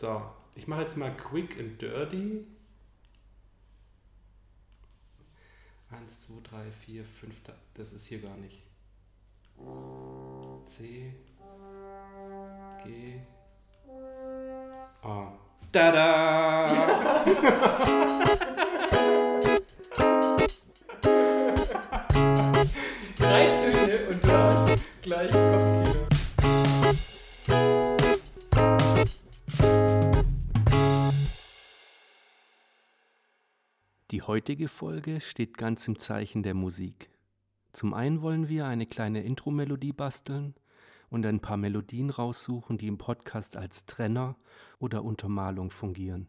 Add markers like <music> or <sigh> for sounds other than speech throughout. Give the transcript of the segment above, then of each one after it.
So, ich mache jetzt mal Quick and Dirty. Eins, zwei, drei, vier, fünf. Das ist hier gar nicht. C, G, A. Tada! <laughs> Drei Töne und du hast gleich Kopfkino. Die heutige Folge steht ganz im Zeichen der Musik. Zum einen wollen wir eine kleine Intro-Melodie basteln und ein paar Melodien raussuchen, die im Podcast als Trenner oder Untermalung fungieren.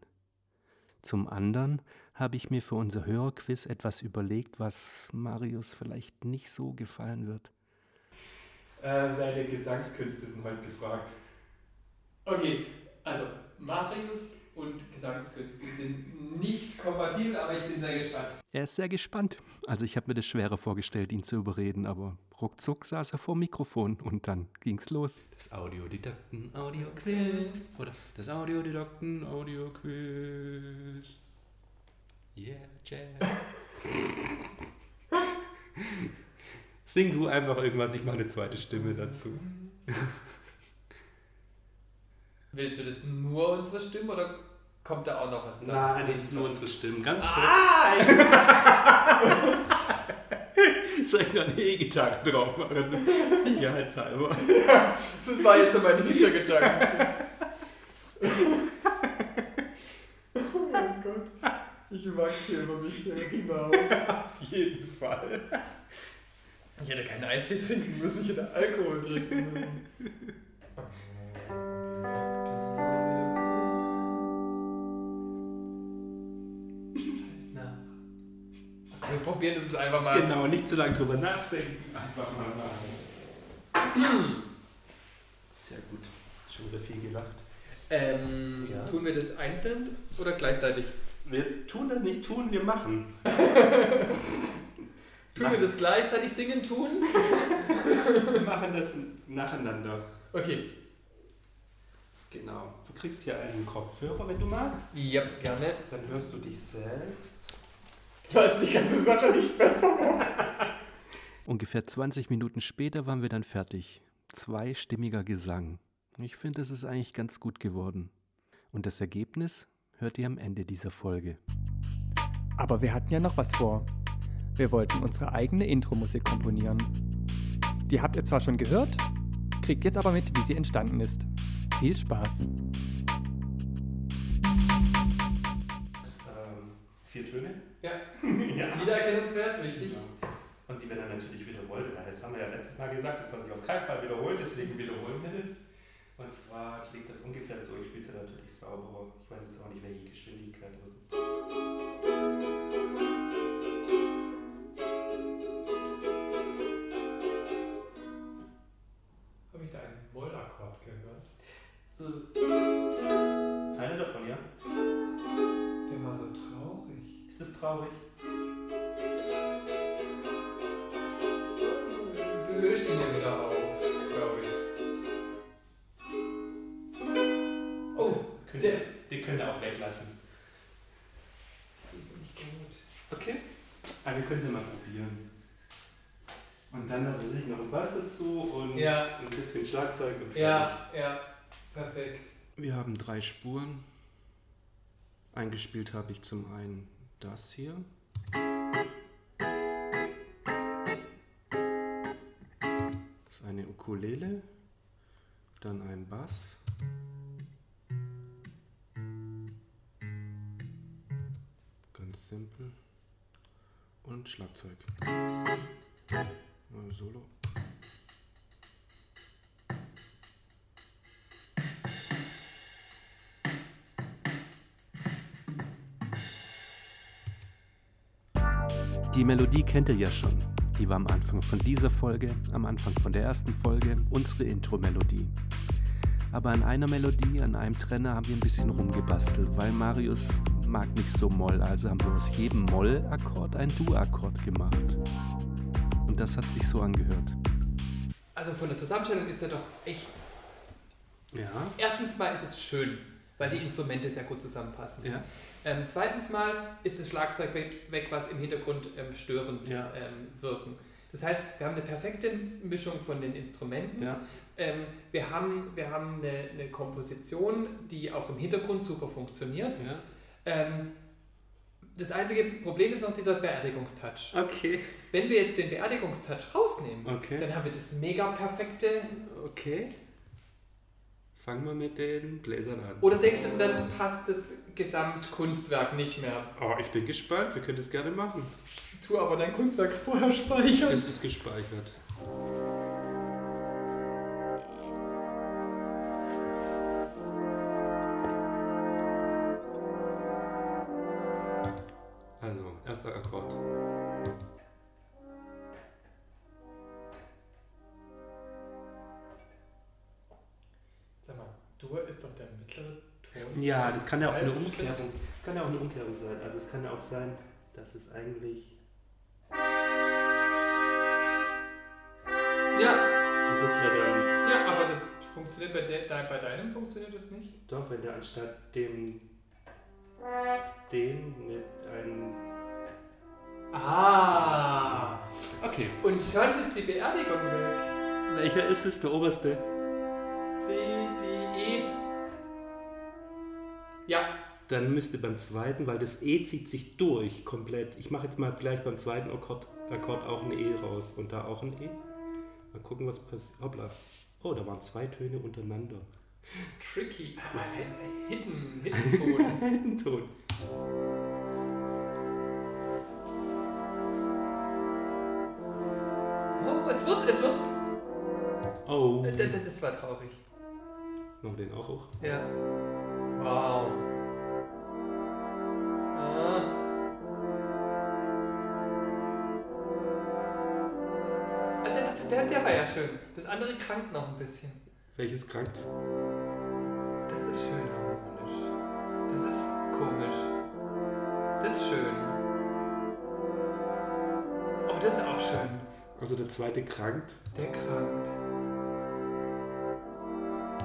Zum anderen habe ich mir für unser Hörerquiz etwas überlegt, was Marius vielleicht nicht so gefallen wird. Äh, deine Gesangskünste sind heute gefragt. Okay, also Marius und Gesangskünste sind nicht kompatibel, aber ich bin sehr gespannt. Er ist sehr gespannt. Also ich habe mir das schwerer vorgestellt, ihn zu überreden, aber ruckzuck saß er vor dem Mikrofon und dann ging's los. Das Audiodidakten Audio-Quiz. Oder das Audiodidakten Audio-Quiz. Yeah, Jazz. Sing du einfach irgendwas, ich mache eine zweite Stimme dazu. <laughs> Willst du das nur unsere Stimmen oder kommt da auch noch was Nein, das ist nur unsere Stimmen. Ganz kurz. Ah! <laughs> Soll ich noch eine E-Gitarre drauf machen? <laughs> Sicherheitshalber. Ja, das war jetzt so mein Hintergedanke. oh mein Gott. Ich wachse hier über mich hinaus. <laughs> Auf jeden Fall. Ich hätte keinen Eistee trinken müssen, ich hätte Alkohol trinken müssen. Wir probieren das jetzt einfach mal. Genau, nicht zu lange drüber nachdenken. Einfach mal machen. Sehr gut. Schon wieder viel gelacht. Ähm, Ja. Tun wir das einzeln oder gleichzeitig? Wir tun das nicht tun, wir machen. <laughs> Tun wir das gleichzeitig singen tun? Wir machen das nacheinander. Okay. Genau. Du kriegst hier einen Kopfhörer, wenn du magst. Ja, gerne. Dann hörst du dich selbst. Was die ganze Sache nicht besser macht. Ungefähr 20 Minuten später waren wir dann fertig. Zweistimmiger Gesang. Ich finde, es ist eigentlich ganz gut geworden. Und das Ergebnis hört ihr am Ende dieser Folge. Aber wir hatten ja noch was vor. Wir wollten unsere eigene Intro-Musik komponieren. Die habt ihr zwar schon gehört, kriegt jetzt aber mit, wie sie entstanden ist. Viel Spaß! Genau. Und die werden dann natürlich wiederholt. Das haben wir ja letztes Mal gesagt, das soll sich auf keinen Fall wiederholen, deswegen wiederholen wir das. Und zwar klingt das ungefähr so, ich spiele es ja natürlich sauberer. Ich weiß jetzt auch nicht, welche Geschwindigkeit. Habe ich da einen Mollakkord gehört? Löst ihn ja wieder auf, glaube ich. Oh, Könnt der. ihr, den könnt ihr auch weglassen. Okay. Aber wir können sie mal probieren. Und dann lassen Sie sich noch ein Bass dazu und Ja. ein bisschen Schlagzeug und. Ja, ja, perfekt. Wir haben drei Spuren. Eingespielt habe ich zum einen das hier. Ukulele, dann ein Bass. Ganz simpel. Und Schlagzeug. Mal Solo. Die Melodie kennt ihr ja schon. Die war am Anfang von dieser Folge, am Anfang von der ersten Folge, unsere Intro-Melodie. Aber an einer Melodie, an einem Trenner haben wir ein bisschen rumgebastelt, weil Marius mag nicht so Moll, also haben wir aus jedem Moll-Akkord ein Du-Akkord gemacht. Und das hat sich so angehört. Also von der Zusammenstellung ist er doch echt. Ja. Erstens mal ist es schön. weil die Instrumente sehr gut zusammenpassen. Ja. Ähm, zweitens mal ist das Schlagzeug weg, weg was im Hintergrund ähm, störend Ja. ähm, wirken. Das heißt, wir haben eine perfekte Mischung von den Instrumenten. Ja. Ähm, wir haben, wir haben eine, eine Komposition, die auch im Hintergrund super funktioniert. ja. Ähm, das einzige Problem ist noch dieser Beerdigungstouch. Okay. Wenn wir jetzt den Beerdigungstouch rausnehmen, Okay. dann haben wir das mega perfekte. Okay. Fangen wir mit den Bläsern an. Oder denkst du, dann passt das Gesamtkunstwerk nicht mehr? Oh, ich bin gespannt. Wir können das gerne machen. Tu aber dein Kunstwerk vorher speichern. Es ist gespeichert. Ja, das kann ja auch eine Halbschritt. Umkehrung. Das kann ja auch eine Umkehrung sein. Also es kann ja auch sein, dass es eigentlich. Ja, Und das wäre dann. ja, aber das funktioniert bei, de, de, bei deinem funktioniert das nicht. Doch, wenn der anstatt dem. den mit einem. Ah. Okay. Und schon ist die Beerdigung weg. Welcher ist es? Der oberste? Ja, Dann müsste beim zweiten, weil das E zieht sich durch komplett. Ich mache jetzt mal gleich beim zweiten Akkord, Akkord auch ein E raus und da auch ein E. Mal gucken, was passiert. Hoppla. Oh, da waren zwei Töne untereinander. tricky. Aber Hidden, Hidden Ton. <laughs> Ein Ton. Oh, es wird, es wird. Oh. Äh, Das, das war traurig. Machen wir den auch hoch. Ja. Wow. Ah. Ah, Der, der, der, der war ja schön. Das andere krankt noch ein bisschen. Welches krankt? Das ist schön harmonisch. Das ist komisch. Das ist schön. Oh, das ist auch schön. Also der zweite krankt. Der krankt.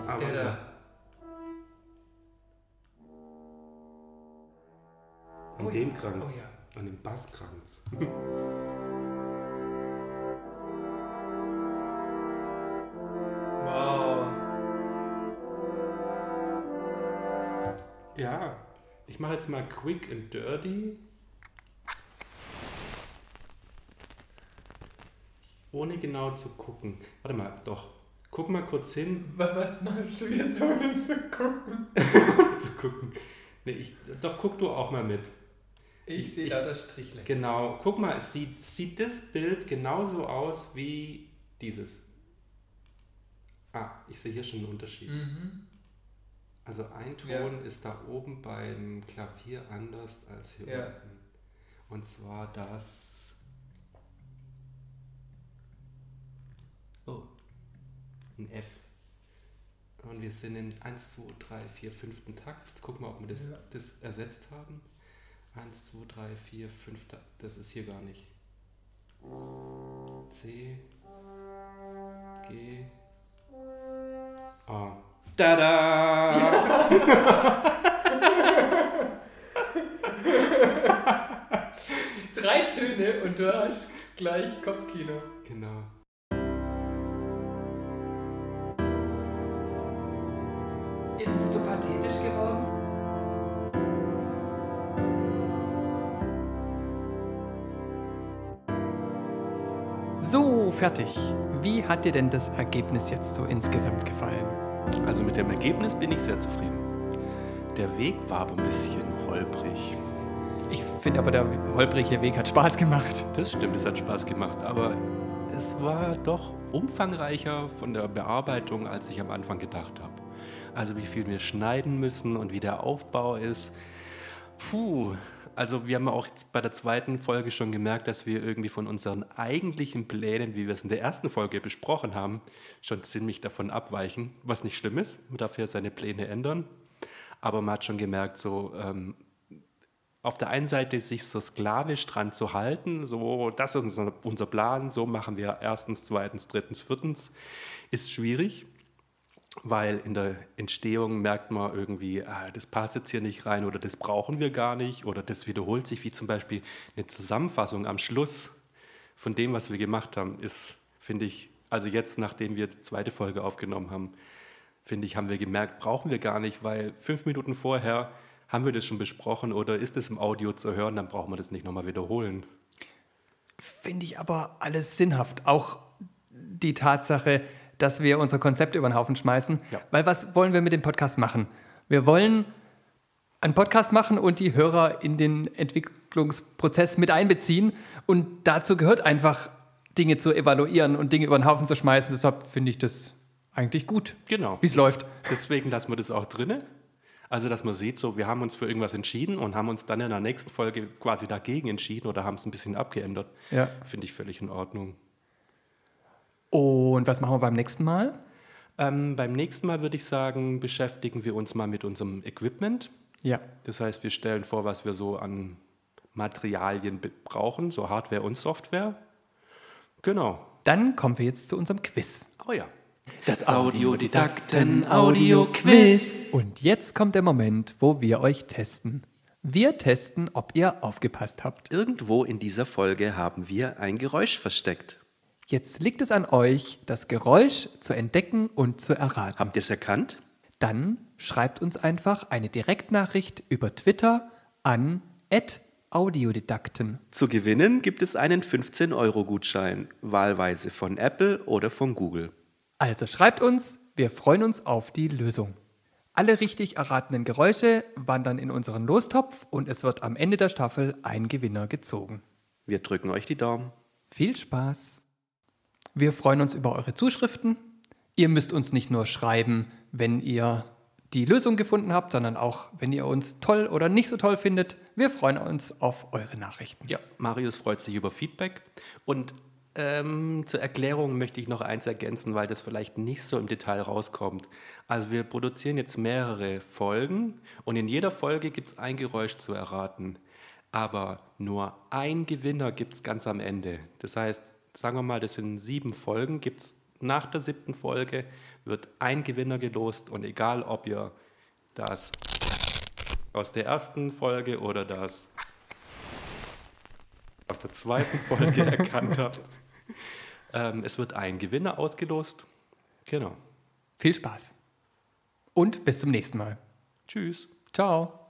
Aber Der da. An Oh dem ja. krankt's. Oh An dem Bass krankt's. Wow. Ja. Ich mache jetzt mal Quick and Dirty. Ohne genau zu gucken. Warte mal, doch. Guck mal kurz hin, Wa- Was machst du jetzt, ohne zu gucken? <laughs> zu gucken. Nee, ich, doch, guck du auch mal mit. Ich sehe da das Strichle. Genau, guck mal, es sieht, sieht das Bild genauso aus wie dieses. Ah, ich sehe hier schon einen Unterschied. Mhm. Also ein Ton Ja. ist da oben beim Klavier anders als hier Ja. unten. Und zwar das. Oh, ein F. Und wir sind in 1, 2, 3, 4, 5. Takt. Jetzt gucken wir, ob wir das, Ja. das ersetzt haben. 1, 2, 3, 4, 5. Takt. Das ist hier gar nicht. C, G, A. Tada! <laughs> Drei Töne und du hast gleich Kopfkino. Genau. Fertig. Wie hat dir denn das Ergebnis jetzt so insgesamt gefallen? Also mit dem Ergebnis bin ich sehr zufrieden. Der Weg war aber ein bisschen holprig. Ich finde aber, der holprige Weg hat Spaß gemacht. Das stimmt, es hat Spaß gemacht, aber es war doch umfangreicher von der Bearbeitung, als ich am Anfang gedacht habe. Also wie viel wir schneiden müssen und wie der Aufbau ist. Puh, also wir haben auch bei der zweiten Folge schon gemerkt, dass wir irgendwie von unseren eigentlichen Plänen, wie wir es in der ersten Folge besprochen haben, schon ziemlich davon abweichen, was nicht schlimm ist. Man darf ja seine Pläne ändern. Aber man hat schon gemerkt, so ähm, auf der einen Seite sich so sklavisch dran zu halten, so das ist unser, unser Plan, so machen wir erstens, zweitens, drittens, viertens, ist schwierig. Weil in der Entstehung merkt man irgendwie, ah, das passt jetzt hier nicht rein oder das brauchen wir gar nicht oder das wiederholt sich, wie zum Beispiel eine Zusammenfassung am Schluss von dem, was wir gemacht haben, ist, finde ich, also jetzt, nachdem wir die zweite Folge aufgenommen haben, finde ich, haben wir gemerkt, brauchen wir gar nicht, weil fünf Minuten vorher haben wir das schon besprochen oder ist es im Audio zu hören, dann brauchen wir das nicht nochmal wiederholen. Finde ich aber alles sinnhaft. Auch die Tatsache, dass wir unser Konzept über den Haufen schmeißen. Ja. Weil was wollen wir mit dem Podcast machen? Wir wollen einen Podcast machen und die Hörer in den Entwicklungsprozess mit einbeziehen. Und dazu gehört einfach, Dinge zu evaluieren und Dinge über den Haufen zu schmeißen. Deshalb finde ich das eigentlich gut, Genau. wie es läuft. Deswegen lassen wir das auch drinne. Also, dass man sieht, so, wir haben uns für irgendwas entschieden und haben uns dann in der nächsten Folge quasi dagegen entschieden oder haben es ein bisschen abgeändert. Ja. Finde ich völlig in Ordnung. Und was machen wir beim nächsten Mal? Ähm, beim nächsten Mal würde ich sagen, beschäftigen wir uns mal mit unserem Equipment. Ja. Das heißt, wir stellen vor, was wir so an Materialien brauchen, so Hardware und Software. Genau. Dann kommen wir jetzt zu unserem Quiz. Oh ja. Das Audiodidakten Audio-Quiz. Und jetzt kommt der Moment, wo wir euch testen. Wir testen, ob ihr aufgepasst habt. Irgendwo in dieser Folge haben wir ein Geräusch versteckt. Jetzt liegt es an euch, das Geräusch zu entdecken und zu erraten. Habt ihr es erkannt? Dann schreibt uns einfach eine Direktnachricht über Twitter an @audiodidakten. Zu gewinnen gibt es einen 15-Euro-Gutschein, wahlweise von Apple oder von Google. Also schreibt uns, wir freuen uns auf die Lösung. Alle richtig erratenen Geräusche wandern in unseren Lostopf und es wird am Ende der Staffel ein Gewinner gezogen. Wir drücken euch die Daumen. Viel Spaß! Wir freuen uns über eure Zuschriften. Ihr müsst uns nicht nur schreiben, wenn ihr die Lösung gefunden habt, sondern auch, wenn ihr uns toll oder nicht so toll findet. Wir freuen uns auf eure Nachrichten. Ja, Marius freut sich über Feedback. Und ähm, zur Erklärung möchte ich noch eins ergänzen, weil das vielleicht nicht so im Detail rauskommt. Also wir produzieren jetzt mehrere Folgen und in jeder Folge gibt es ein Geräusch zu erraten. Aber nur ein Gewinner gibt es ganz am Ende. Das heißt, sagen wir mal, das sind sieben Folgen, gibt es nach der siebten Folge wird ein Gewinner gelost und egal, ob ihr das aus der ersten Folge oder das aus der zweiten Folge <laughs> erkannt habt. Ähm, es wird ein Gewinner ausgelost. Genau. Viel Spaß. Und bis zum nächsten Mal. Tschüss. Ciao.